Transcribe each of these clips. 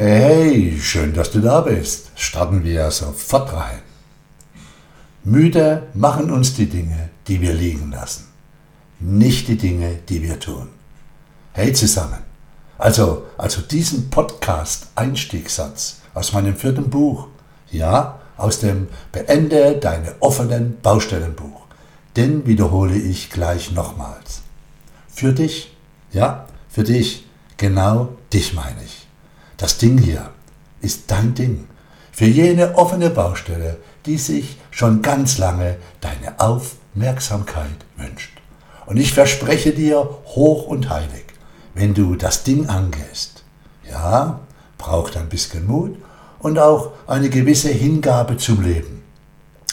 Hey, schön, dass du da bist. Starten wir sofort rein. Müde machen uns die Dinge, die wir liegen lassen, nicht die Dinge, die wir tun. Hey zusammen. Also, also diesen Podcast-Einstiegssatz aus meinem vierten Buch, ja, aus dem Beende deine offenen Baustellenbuch, den wiederhole ich gleich nochmals. Für dich, ja, für dich, genau dich meine ich. Das Ding hier ist dein Ding. Für jene offene Baustelle, die sich schon ganz lange deine Aufmerksamkeit wünscht. Und ich verspreche dir hoch und heilig, wenn du das Ding angehst, ja, braucht ein bisschen Mut und auch eine gewisse Hingabe zum Leben.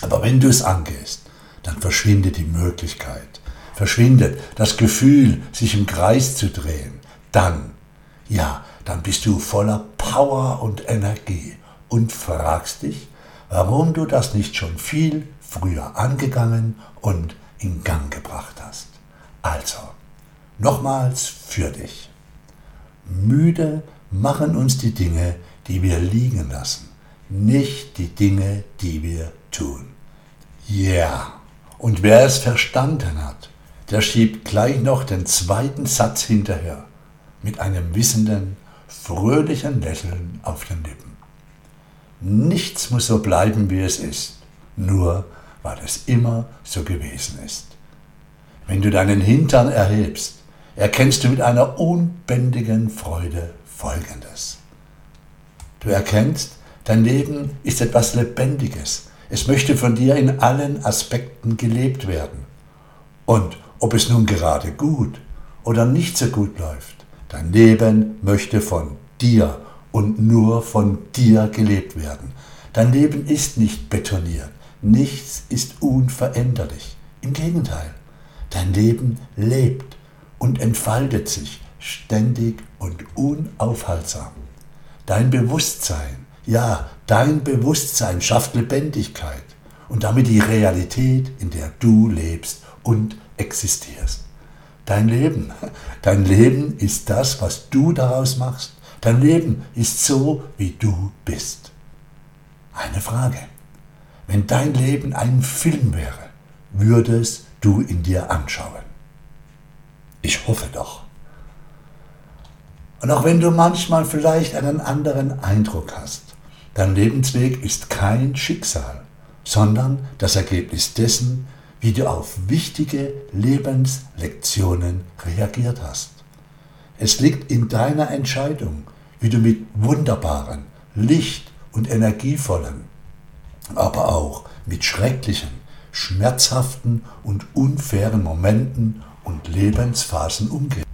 Aber wenn du es angehst, dann verschwindet die Möglichkeit, verschwindet das Gefühl, sich im Kreis zu drehen. Dann, ja, dann bist du voller Power und Energie und fragst dich, warum du das nicht schon viel früher angegangen und in Gang gebracht hast. Also, nochmals für dich. Müde machen uns die Dinge, die wir liegen lassen, nicht die Dinge, die wir tun. Ja, yeah. und wer es verstanden hat, der schiebt gleich noch den zweiten Satz hinterher mit einem wissenden fröhlichen Lächeln auf den Lippen. Nichts muss so bleiben, wie es ist, nur weil es immer so gewesen ist. Wenn du deinen Hintern erhebst, erkennst du mit einer unbändigen Freude Folgendes. Du erkennst, dein Leben ist etwas Lebendiges. Es möchte von dir in allen Aspekten gelebt werden. Und ob es nun gerade gut oder nicht so gut läuft, Dein Leben möchte von dir und nur von dir gelebt werden. Dein Leben ist nicht betoniert. Nichts ist unveränderlich. Im Gegenteil, dein Leben lebt und entfaltet sich ständig und unaufhaltsam. Dein Bewusstsein, ja, dein Bewusstsein schafft Lebendigkeit und damit die Realität, in der du lebst und existierst. Dein Leben, dein Leben ist das, was du daraus machst. Dein Leben ist so, wie du bist. Eine Frage. Wenn dein Leben ein Film wäre, würdest du ihn dir anschauen? Ich hoffe doch. Und auch wenn du manchmal vielleicht einen anderen Eindruck hast, dein Lebensweg ist kein Schicksal, sondern das Ergebnis dessen, wie du auf wichtige Lebenslektionen reagiert hast. Es liegt in deiner Entscheidung, wie du mit wunderbaren, licht- und energievollen, aber auch mit schrecklichen, schmerzhaften und unfairen Momenten und Lebensphasen umgehst.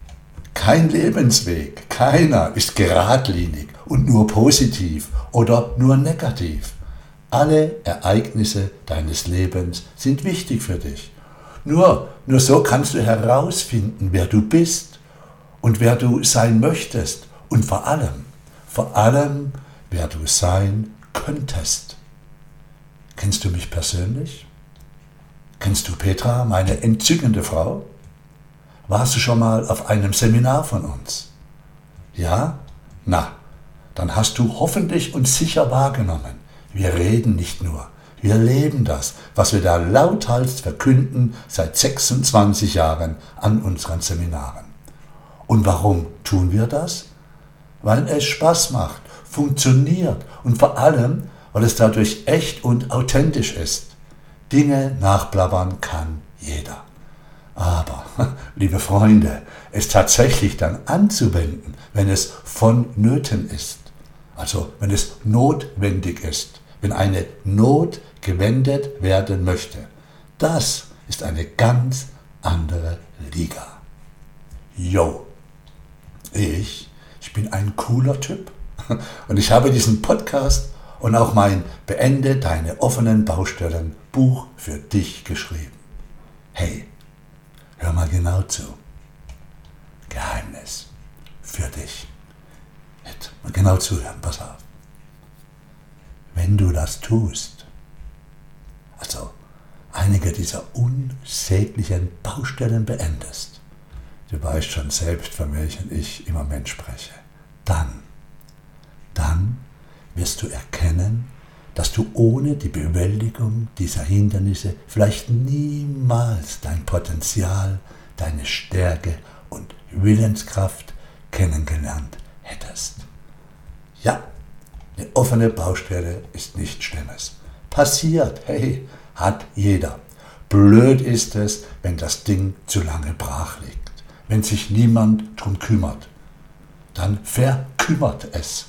Kein Lebensweg, keiner ist geradlinig und nur positiv oder nur negativ. Alle Ereignisse deines Lebens sind wichtig für dich. Nur, nur so kannst du herausfinden, wer du bist und wer du sein möchtest und vor allem, vor allem, wer du sein könntest. Kennst du mich persönlich? Kennst du Petra, meine entzückende Frau? Warst du schon mal auf einem Seminar von uns? Ja? Na, dann hast du hoffentlich und sicher wahrgenommen, wir reden nicht nur, wir leben das, was wir da lauthals verkünden seit 26 Jahren an unseren Seminaren. Und warum tun wir das? Weil es Spaß macht, funktioniert und vor allem, weil es dadurch echt und authentisch ist. Dinge nachblabbern kann jeder. Aber, liebe Freunde, es tatsächlich dann anzuwenden, wenn es vonnöten ist, also wenn es notwendig ist, wenn eine Not gewendet werden möchte. Das ist eine ganz andere Liga. Yo, ich, ich bin ein cooler Typ und ich habe diesen Podcast und auch mein Beende deine offenen Baustellen Buch für dich geschrieben. Hey, hör mal genau zu. Geheimnis für dich. Jetzt mal genau zuhören, pass auf wenn du das tust. Also einige dieser unsäglichen Baustellen beendest. Du weißt schon selbst, von welchen ich im Moment spreche. Dann, dann wirst du erkennen, dass du ohne die Bewältigung dieser Hindernisse vielleicht niemals dein Potenzial, deine Stärke und Willenskraft kennengelernt hättest. Ja, eine offene Baustelle ist nichts Schlimmes. Passiert, hey, hat jeder. Blöd ist es, wenn das Ding zu lange brach liegt, wenn sich niemand drum kümmert. Dann verkümmert es.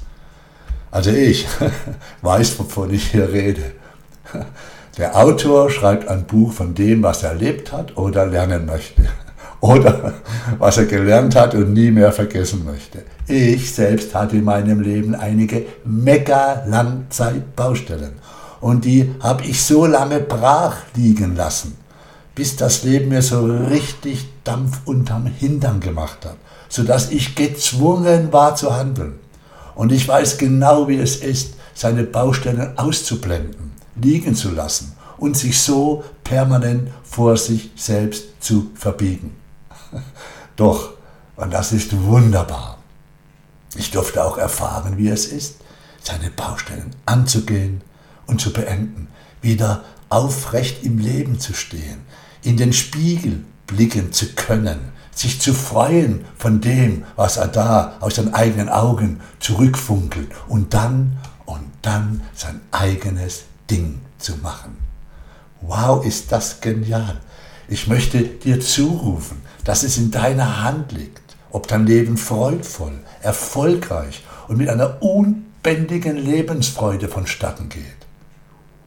Also ich weiß, wovon ich hier rede. Der Autor schreibt ein Buch von dem, was er erlebt hat oder lernen möchte. Oder was er gelernt hat und nie mehr vergessen möchte. Ich selbst hatte in meinem Leben einige mega Langzeitbaustellen. Und die habe ich so lange brach liegen lassen, bis das Leben mir so richtig Dampf unterm Hintern gemacht hat, sodass ich gezwungen war zu handeln. Und ich weiß genau, wie es ist, seine Baustellen auszublenden, liegen zu lassen und sich so permanent vor sich selbst zu verbiegen. Doch, und das ist wunderbar, ich durfte auch erfahren, wie es ist, seine Baustellen anzugehen und zu beenden, wieder aufrecht im Leben zu stehen, in den Spiegel blicken zu können, sich zu freuen von dem, was er da aus seinen eigenen Augen zurückfunkelt und dann und dann sein eigenes Ding zu machen. Wow, ist das genial. Ich möchte dir zurufen, dass es in deiner Hand liegt, ob dein Leben freudvoll, erfolgreich und mit einer unbändigen Lebensfreude vonstatten geht.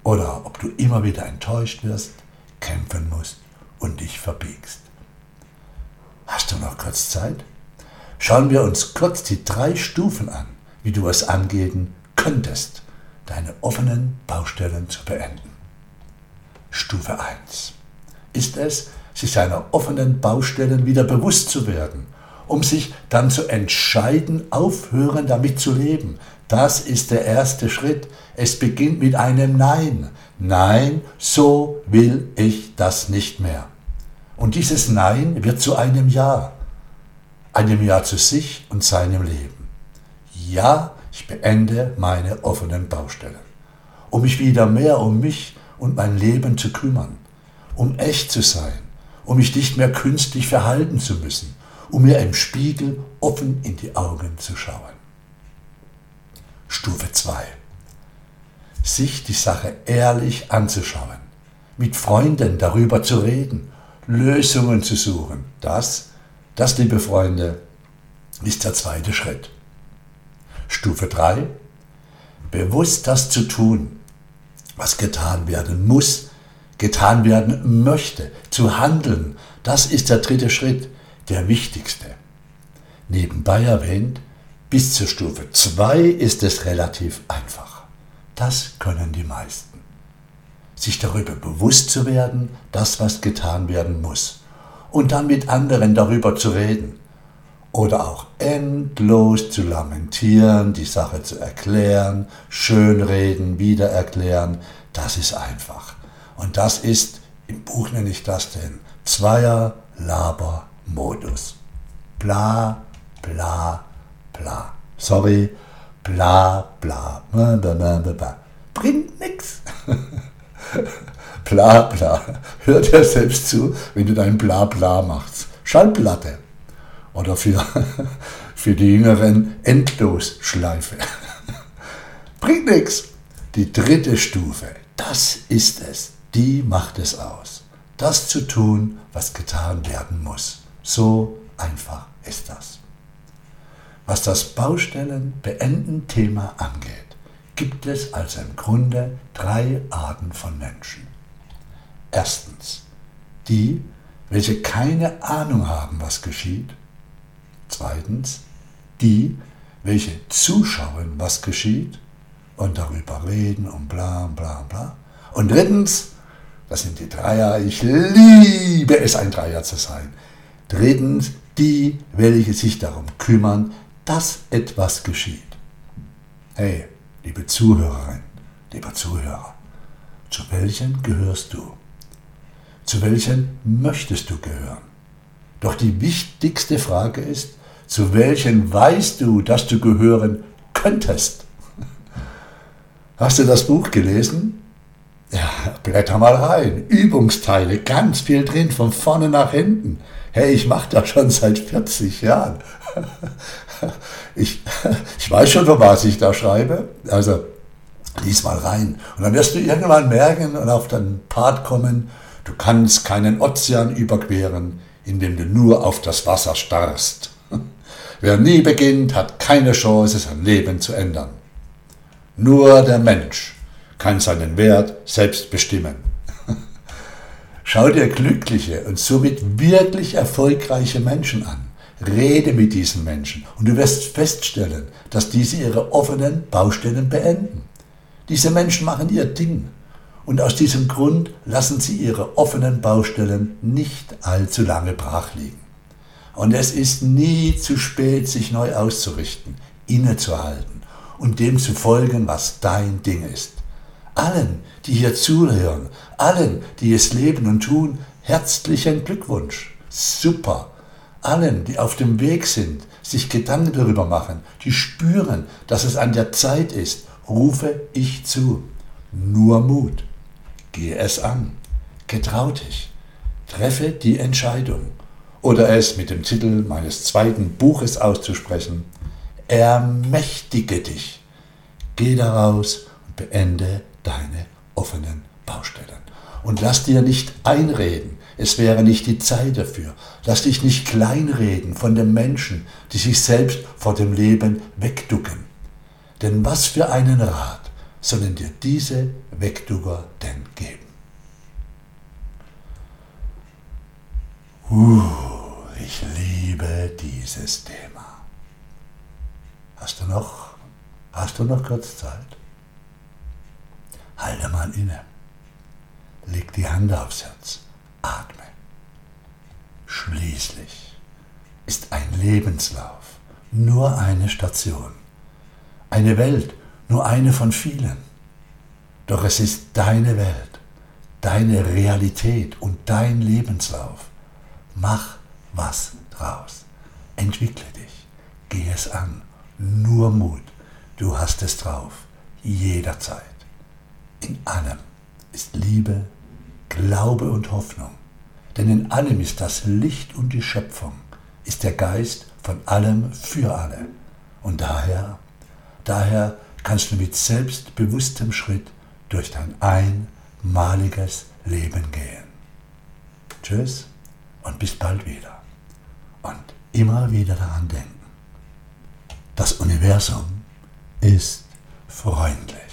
Oder ob du immer wieder enttäuscht wirst, kämpfen musst und dich verbiegst. Hast du noch kurz Zeit? Schauen wir uns kurz die drei Stufen an, wie du es angehen könntest, deine offenen Baustellen zu beenden. Stufe 1 ist es, sich seiner offenen Baustellen wieder bewusst zu werden, um sich dann zu entscheiden, aufhören damit zu leben. Das ist der erste Schritt. Es beginnt mit einem Nein. Nein, so will ich das nicht mehr. Und dieses Nein wird zu einem Ja. Einem Ja zu sich und seinem Leben. Ja, ich beende meine offenen Baustellen. Um mich wieder mehr um mich und mein Leben zu kümmern. Um echt zu sein. Um mich nicht mehr künstlich verhalten zu müssen. Um mir im Spiegel offen in die Augen zu schauen. Stufe 2. Sich die Sache ehrlich anzuschauen. Mit Freunden darüber zu reden Lösungen zu suchen. Das, das, liebe Freunde, ist der zweite Schritt. Stufe 3. Bewusst das zu tun, was getan werden muss, getan werden möchte, zu handeln, das ist der dritte Schritt, der wichtigste. Nebenbei erwähnt, bis zur Stufe 2 ist es relativ einfach. Das können die meisten sich darüber bewusst zu werden, das, was getan werden muss, und dann mit anderen darüber zu reden. Oder auch endlos zu lamentieren, die Sache zu erklären, schönreden, wieder erklären, das ist einfach. Und das ist, im Buch nenne ich das den Zweier-Laber-Modus. Bla, bla, bla. Sorry, bla, bla. Bringt nix. bla bla. Hör dir selbst zu, wenn du dein bla bla machst. Schallplatte. Oder für, für die Jüngeren Endlosschleife. Bringt nichts. Die dritte Stufe, das ist es. Die macht es aus. Das zu tun, was getan werden muss. So einfach ist das. Was das Baustellen-Beenden-Thema angeht, gibt es also im Grunde drei Arten von Menschen. Erstens die, welche keine Ahnung haben, was geschieht. Zweitens die, welche zuschauen, was geschieht und darüber reden und bla bla bla. Und drittens, das sind die Dreier, ich liebe es, ein Dreier zu sein. Drittens, die, welche sich darum kümmern, dass etwas geschieht. Hey, liebe Zuhörerin, lieber Zuhörer, zu welchen gehörst du? Zu welchen möchtest du gehören? Doch die wichtigste Frage ist, zu welchen weißt du, dass du gehören könntest? Hast du das Buch gelesen? Ja, blätter mal rein. Übungsteile, ganz viel drin, von vorne nach hinten. Hey, ich mache das schon seit 40 Jahren. Ich, ich weiß schon, von was ich da schreibe. Also, lies mal rein. Und dann wirst du irgendwann merken und auf den Part kommen, du kannst keinen Ozean überqueren, indem du nur auf das Wasser starrst. Wer nie beginnt, hat keine Chance, sein Leben zu ändern. Nur der Mensch kann seinen Wert selbst bestimmen. Schau dir glückliche und somit wirklich erfolgreiche Menschen an. Rede mit diesen Menschen und du wirst feststellen, dass diese ihre offenen Baustellen beenden. Diese Menschen machen ihr Ding und aus diesem Grund lassen sie ihre offenen Baustellen nicht allzu lange brach liegen. Und es ist nie zu spät, sich neu auszurichten, innezuhalten und dem zu folgen, was dein Ding ist. Allen, die hier zuhören, allen, die es leben und tun, herzlichen Glückwunsch. Super. Allen, die auf dem Weg sind, sich Gedanken darüber machen, die spüren, dass es an der Zeit ist, rufe ich zu. Nur Mut. Gehe es an. Getrau dich. Treffe die Entscheidung. Oder es mit dem Titel meines zweiten Buches auszusprechen. Ermächtige dich. Geh daraus und beende deine offenen Baustellen. Und lass dir nicht einreden, es wäre nicht die Zeit dafür. Lass dich nicht kleinreden von den Menschen, die sich selbst vor dem Leben wegducken. Denn was für einen Rat sollen dir diese Wegducker denn geben? Uh, ich liebe dieses Thema. Hast du noch, hast du noch kurz Zeit? Halte mal inne. Leg die Hand aufs Herz. Atme. Schließlich ist ein Lebenslauf nur eine Station. Eine Welt nur eine von vielen. Doch es ist deine Welt, deine Realität und dein Lebenslauf. Mach was draus. Entwickle dich. Geh es an. Nur Mut. Du hast es drauf. Jederzeit. In allem ist Liebe, Glaube und Hoffnung. Denn in allem ist das Licht und die Schöpfung, ist der Geist von allem für alle. Und daher, daher kannst du mit selbstbewusstem Schritt durch dein einmaliges Leben gehen. Tschüss und bis bald wieder. Und immer wieder daran denken. Das Universum ist freundlich.